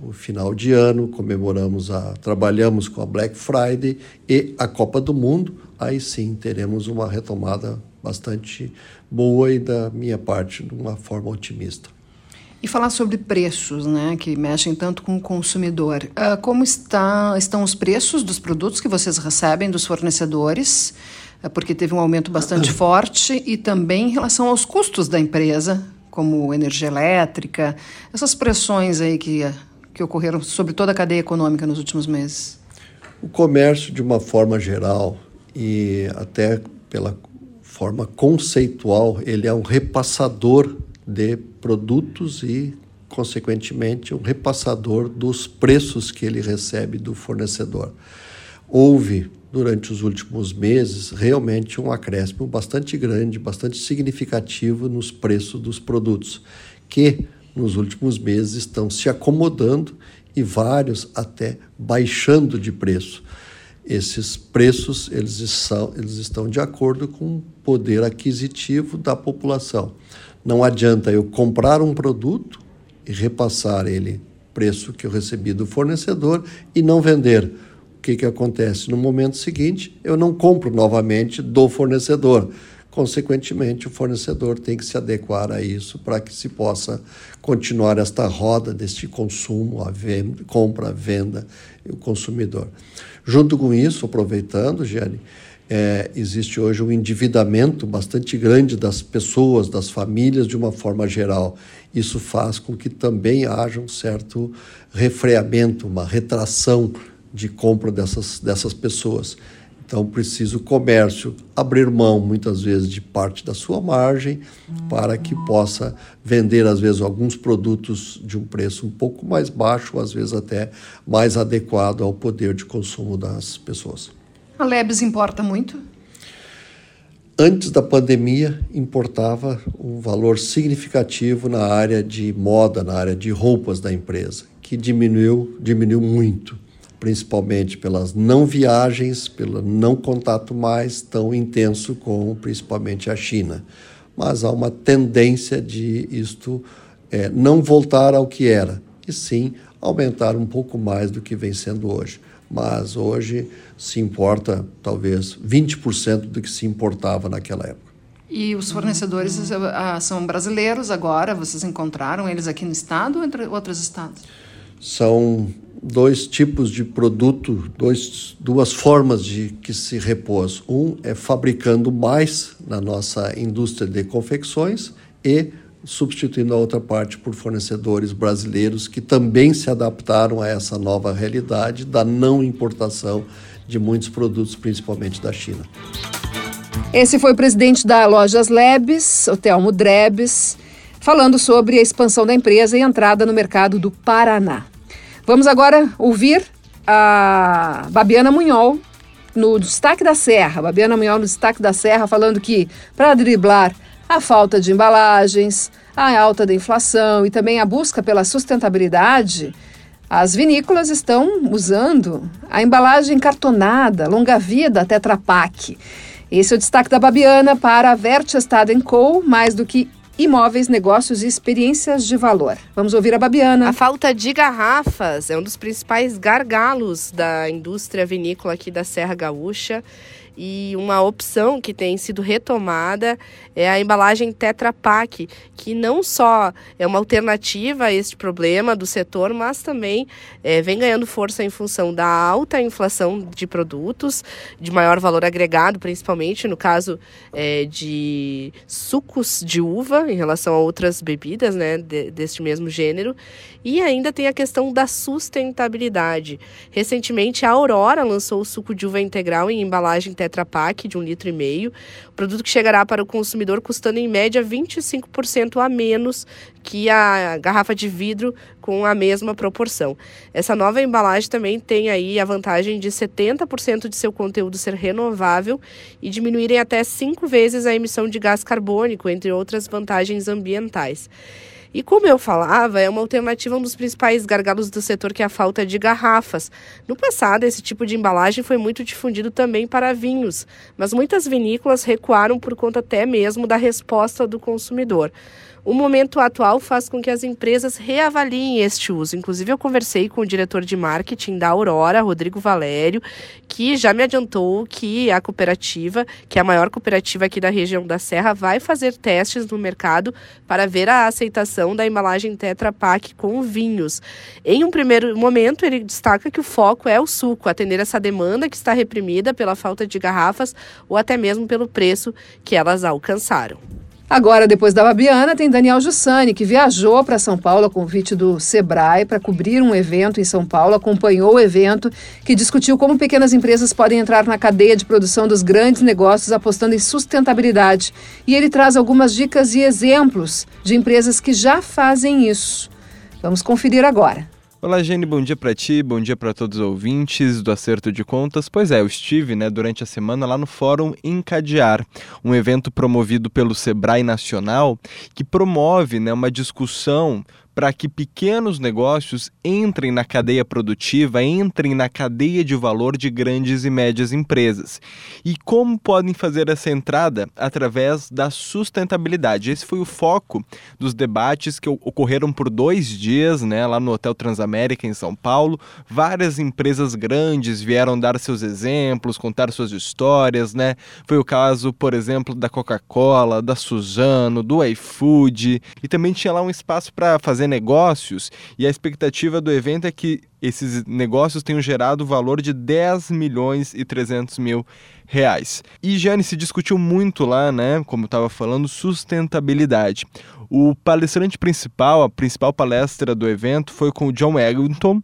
Speaker 4: o final de ano, comemoramos a trabalhamos com a Black Friday e a Copa do Mundo, aí sim teremos uma retomada bastante boa e da minha parte de uma forma otimista.
Speaker 2: E falar sobre preços, né, que mexem tanto com o consumidor. Uh, como está, estão os preços dos produtos que vocês recebem dos fornecedores? Uh, porque teve um aumento bastante (coughs) forte e também em relação aos custos da empresa, como energia elétrica, essas pressões aí que, que ocorreram sobre toda a cadeia econômica nos últimos meses.
Speaker 4: O comércio, de uma forma geral, e até pela forma conceitual, ele é um repassador de produtos e, consequentemente, um repassador dos preços que ele recebe do fornecedor. Houve, durante os últimos meses, realmente um acréscimo bastante grande, bastante significativo nos preços dos produtos, que nos últimos meses estão se acomodando e vários até baixando de preço esses preços eles estão, eles estão de acordo com o poder aquisitivo da população. Não adianta eu comprar um produto e repassar ele preço que eu recebi do fornecedor e não vender. O que, que acontece? No momento seguinte, eu não compro novamente do fornecedor. Consequentemente, o fornecedor tem que se adequar a isso para que se possa continuar esta roda deste consumo, a venda, compra, a venda e o consumidor. Junto com isso, aproveitando, Gianni, é, existe hoje um endividamento bastante grande das pessoas, das famílias de uma forma geral. Isso faz com que também haja um certo refreamento, uma retração de compra dessas, dessas pessoas. Então, precisa o comércio abrir mão, muitas vezes, de parte da sua margem para que possa vender, às vezes, alguns produtos de um preço um pouco mais baixo, às vezes até mais adequado ao poder de consumo das pessoas.
Speaker 2: A Lebes importa muito?
Speaker 4: Antes da pandemia, importava um valor significativo na área de moda, na área de roupas da empresa, que diminuiu, diminuiu muito principalmente pelas não viagens, pelo não contato mais tão intenso com principalmente a China. Mas há uma tendência de isto é, não voltar ao que era, e sim aumentar um pouco mais do que vem sendo hoje. Mas hoje se importa talvez 20% do que se importava naquela época.
Speaker 2: E os fornecedores ah, são brasileiros agora? Vocês encontraram eles aqui no estado ou entre outros estados?
Speaker 4: São dois tipos de produto, dois, duas formas de que se repôs. Um é fabricando mais na nossa indústria de confecções e substituindo a outra parte por fornecedores brasileiros que também se adaptaram a essa nova realidade da não importação de muitos produtos, principalmente da China.
Speaker 2: Esse foi o presidente da Lojas Lebes, o Telmo Drebes, falando sobre a expansão da empresa e entrada no mercado do Paraná. Vamos agora ouvir a Babiana Munhol no Destaque da Serra. Babiana Munhol no Destaque da Serra falando que para driblar a falta de embalagens, a alta da inflação e também a busca pela sustentabilidade, as vinícolas estão usando a embalagem cartonada, longa-vida Tetra Pak. Esse é o destaque da Babiana para a Vertestad Co. Mais do que imóveis, negócios e experiências de valor. Vamos ouvir a Babiana.
Speaker 5: A falta de garrafas é um dos principais gargalos da indústria vinícola aqui da Serra Gaúcha. E uma opção que tem sido retomada é a embalagem Tetra Pak, que não só é uma alternativa a este problema do setor, mas também é, vem ganhando força em função da alta inflação de produtos, de maior valor agregado, principalmente no caso é, de sucos de uva em relação a outras bebidas né, de, deste mesmo gênero. E ainda tem a questão da sustentabilidade. Recentemente, a Aurora lançou o suco de uva integral em embalagem Tetra Pak de um litro e meio, produto que chegará para o consumidor custando em média 25% a menos que a garrafa de vidro com a mesma proporção. Essa nova embalagem também tem aí a vantagem de 70% de seu conteúdo ser renovável e diminuírem até cinco vezes a emissão de gás carbônico, entre outras vantagens ambientais. E como eu falava, é uma alternativa um dos principais gargalos do setor, que é a falta de garrafas. No passado, esse tipo de embalagem foi muito difundido também para vinhos, mas muitas vinícolas recuaram por conta até mesmo da resposta do consumidor. O momento atual faz com que as empresas reavaliem este uso. Inclusive, eu conversei com o diretor de marketing da Aurora, Rodrigo Valério, que já me adiantou que a cooperativa, que é a maior cooperativa aqui da região da Serra, vai fazer testes no mercado para ver a aceitação da embalagem Tetra Pak com vinhos. Em um primeiro momento, ele destaca que o foco é o suco, atender essa demanda que está reprimida pela falta de garrafas ou até mesmo pelo preço que elas alcançaram.
Speaker 2: Agora, depois da Babiana, tem Daniel Jussani, que viajou para São Paulo a convite do Sebrae para cobrir um evento em São Paulo, acompanhou o evento, que discutiu como pequenas empresas podem entrar na cadeia de produção dos grandes negócios apostando em sustentabilidade. E ele traz algumas dicas e exemplos de empresas que já fazem isso. Vamos conferir agora.
Speaker 6: Olá, Jenny, bom dia para ti, bom dia para todos os ouvintes do Acerto de Contas. Pois é, eu estive né, durante a semana lá no Fórum Encadear, um evento promovido pelo Sebrae Nacional que promove né, uma discussão para que pequenos negócios entrem na cadeia produtiva, entrem na cadeia de valor de grandes e médias empresas. E como podem fazer essa entrada? Através da sustentabilidade. Esse foi o foco dos debates que ocorreram por dois dias, né, lá no Hotel Transamérica, em São Paulo. Várias empresas grandes vieram dar seus exemplos, contar suas histórias, né? Foi o caso, por exemplo, da Coca-Cola, da Suzano, do iFood, e também tinha lá um espaço para fazer negócios e a expectativa do evento é que esses negócios tenham gerado o valor de 10 milhões e 300 mil reais. E Jane se discutiu muito lá, né, como estava falando, sustentabilidade. O palestrante principal, a principal palestra do evento foi com o John Eglinton,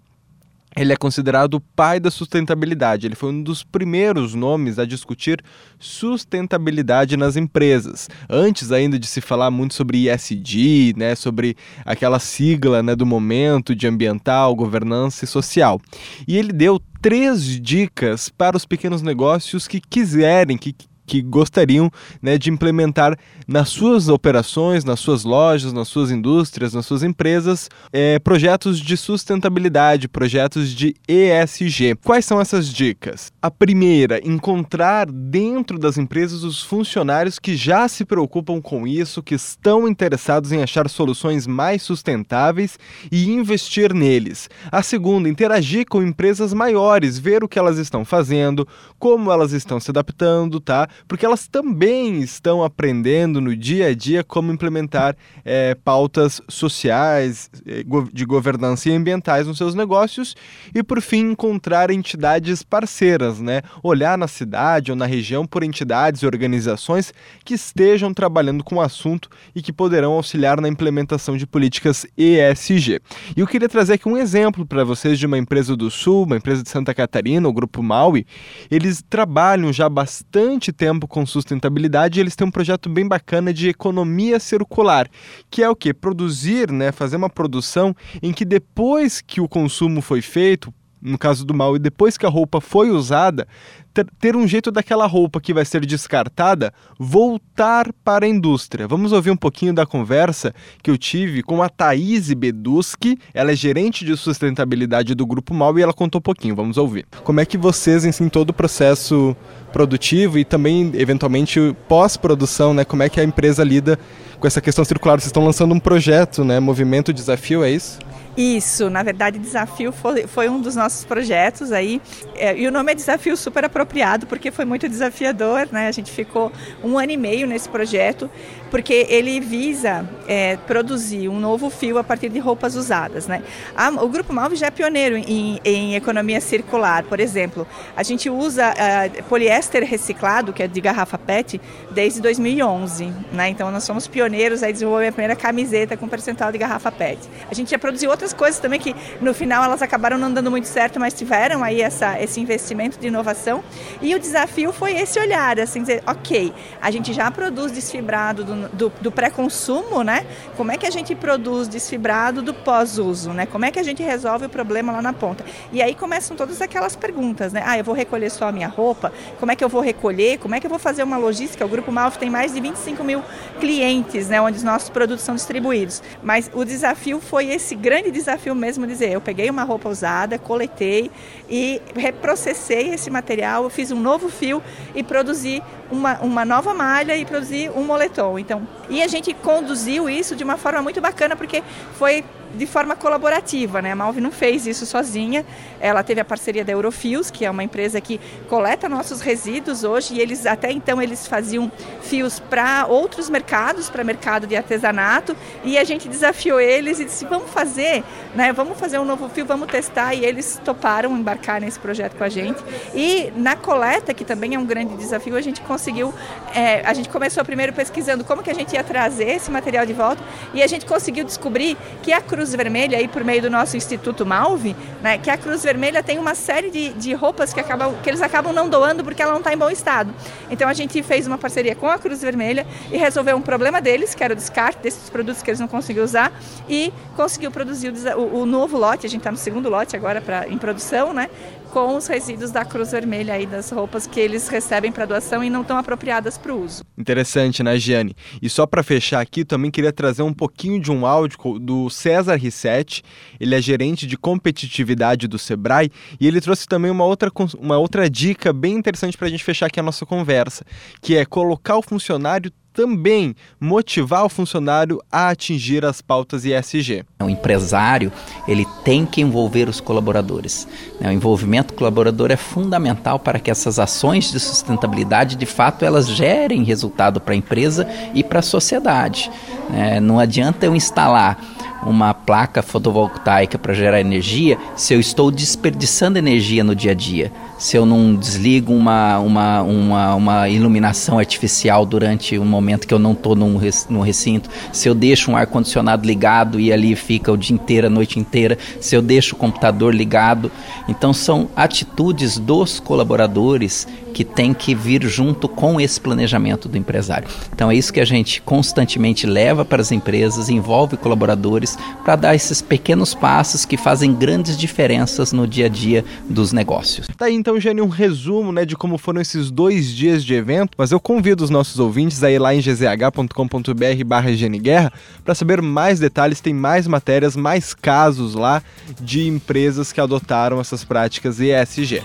Speaker 6: ele é considerado o pai da sustentabilidade. Ele foi um dos primeiros nomes a discutir sustentabilidade nas empresas. Antes ainda de se falar muito sobre ESG, né, sobre aquela sigla né, do momento de ambiental, governança e social. E ele deu três dicas para os pequenos negócios que quiserem, que que gostariam né, de implementar nas suas operações, nas suas lojas, nas suas indústrias, nas suas empresas, é, projetos de sustentabilidade, projetos de ESG. Quais são essas dicas? A primeira, encontrar dentro das empresas os funcionários que já se preocupam com isso, que estão interessados em achar soluções mais sustentáveis e investir neles. A segunda, interagir com empresas maiores, ver o que elas estão fazendo, como elas estão se adaptando, tá? Porque elas também estão aprendendo no dia a dia como implementar é, pautas sociais, é, de governança e ambientais nos seus negócios e, por fim, encontrar entidades parceiras, né? Olhar na cidade ou na região por entidades e organizações que estejam trabalhando com o assunto e que poderão auxiliar na implementação de políticas ESG. E eu queria trazer aqui um exemplo para vocês de uma empresa do Sul, uma empresa de Santa Catarina, o Grupo Maui. Eles trabalham já bastante tempo tempo com sustentabilidade, eles têm um projeto bem bacana de economia circular, que é o que? Produzir, né, fazer uma produção em que depois que o consumo foi feito, no caso do mal, e depois que a roupa foi usada, ter, ter, um jeito daquela roupa que vai ser descartada voltar para a indústria. Vamos ouvir um pouquinho da conversa que eu tive com a Thaís Beduski, ela é gerente de sustentabilidade do Grupo Mal e ela contou um pouquinho, vamos ouvir. Como é que vocês, em todo o processo produtivo e também, eventualmente, pós-produção, né? Como é que a empresa lida com essa questão circular? Vocês estão lançando um projeto, né? Movimento Desafio, é isso?
Speaker 7: Isso, na verdade, desafio foi, foi um dos nossos projetos aí. É, e o nome é desafio super apropriado, porque foi muito desafiador, né? A gente ficou um ano e meio nesse projeto, porque ele visa é, produzir um novo fio a partir de roupas usadas, né? A, o Grupo Malve já é pioneiro em, em, economia circular, por exemplo. A gente usa uh, poliéster reciclado, que é de garrafa PET, desde 2011, né? Então nós somos pioneiros aí desenvolver a primeira camiseta com percentual de garrafa PET. A gente já produziu outras coisas também que no final elas acabaram não dando muito certo, mas tiveram aí essa, esse investimento de inovação. E o desafio foi esse olhar, assim, dizer, ok, a gente já produz desfibrado do, do, do pré-consumo, né? Como é que a gente produz desfibrado do pós-uso, né? Como é que a gente resolve o problema lá na ponta? E aí começam todas aquelas perguntas, né? Ah, eu vou recolher só a minha roupa? Como é que eu vou recolher? Como é que eu vou fazer uma logística? O Grupo Malve tem mais de 25 mil clientes, né? Onde os nossos produtos são distribuídos. Mas o desafio foi esse grande desafio mesmo dizer, eu peguei uma roupa usada, coletei e reprocessei esse material, fiz um novo fio e produzi uma, uma nova malha e produzi um moletom. Então, e a gente conduziu isso de uma forma muito bacana porque foi de forma colaborativa, né? A Malve não fez isso sozinha. Ela teve a parceria da Eurofios, que é uma empresa que coleta nossos resíduos hoje, e eles até então eles faziam fios para outros mercados, para mercado de artesanato, e a gente desafiou eles e disse: "Vamos fazer, né? Vamos fazer um novo fio, vamos testar". E eles toparam embarcar nesse projeto com a gente. E na coleta, que também é um grande desafio, a gente conseguiu é, a gente começou primeiro pesquisando como que a gente ia trazer esse material de volta, e a gente conseguiu descobrir que a Cruz Vermelha, aí por meio do nosso Instituto Malve, né, que a Cruz Vermelha tem uma série de, de roupas que, acabam, que eles acabam não doando porque ela não está em bom estado. Então a gente fez uma parceria com a Cruz Vermelha e resolveu um problema deles, que era o descarte desses produtos que eles não conseguiam usar, e conseguiu produzir o, o novo lote, a gente está no segundo lote agora pra, em produção, né, com os resíduos da Cruz Vermelha aí das roupas que eles recebem para doação e não estão apropriadas para o uso.
Speaker 6: Interessante, né, Giane? E só para fechar aqui, também queria trazer um pouquinho de um áudio do César Rissetti. Ele é gerente de competitividade do Sebrae e ele trouxe também uma outra, uma outra dica bem interessante para a gente fechar aqui a nossa conversa, que é colocar o funcionário também motivar o funcionário a atingir as pautas ISG.
Speaker 8: O empresário ele tem que envolver os colaboradores. Né? O envolvimento colaborador é fundamental para que essas ações de sustentabilidade, de fato, elas gerem resultado para a empresa e para a sociedade. Né? Não adianta eu instalar uma placa fotovoltaica para gerar energia se eu estou desperdiçando energia no dia a dia se eu não desligo uma, uma, uma, uma iluminação artificial durante um momento que eu não estou num, num recinto, se eu deixo um ar-condicionado ligado e ali fica o dia inteiro, a noite inteira, se eu deixo o computador ligado. Então, são atitudes dos colaboradores que tem que vir junto com esse planejamento do empresário. Então é isso que a gente constantemente leva para as empresas, envolve colaboradores para dar esses pequenos passos que fazem grandes diferenças no dia a dia dos negócios.
Speaker 6: Tá então, Jane, um resumo né, de como foram esses dois dias de evento, mas eu convido os nossos ouvintes a ir lá em gzh.com.br barra Guerra para saber mais detalhes, tem mais matérias, mais casos lá de empresas que adotaram essas práticas ESG.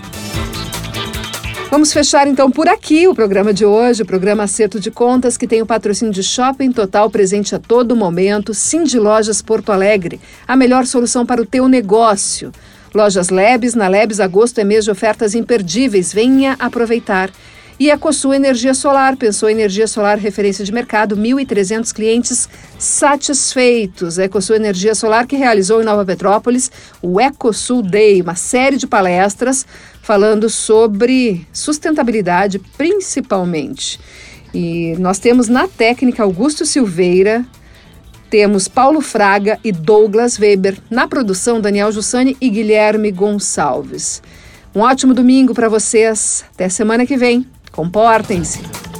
Speaker 2: Vamos fechar então por aqui o programa de hoje, o programa Acerto de Contas, que tem o patrocínio de Shopping Total presente a todo momento, Sim de Lojas Porto Alegre, a melhor solução para o teu negócio. Lojas Lebes, na Lebes agosto é mês de ofertas imperdíveis, venha aproveitar. E EcoSul Energia Solar, pensou energia solar referência de mercado, 1.300 clientes satisfeitos. A EcoSul Energia Solar que realizou em Nova Petrópolis o EcoSul Day, uma série de palestras falando sobre sustentabilidade principalmente. E nós temos na técnica Augusto Silveira, temos Paulo Fraga e Douglas Weber. Na produção, Daniel Jussani e Guilherme Gonçalves. Um ótimo domingo para vocês. Até semana que vem. Comportem-se.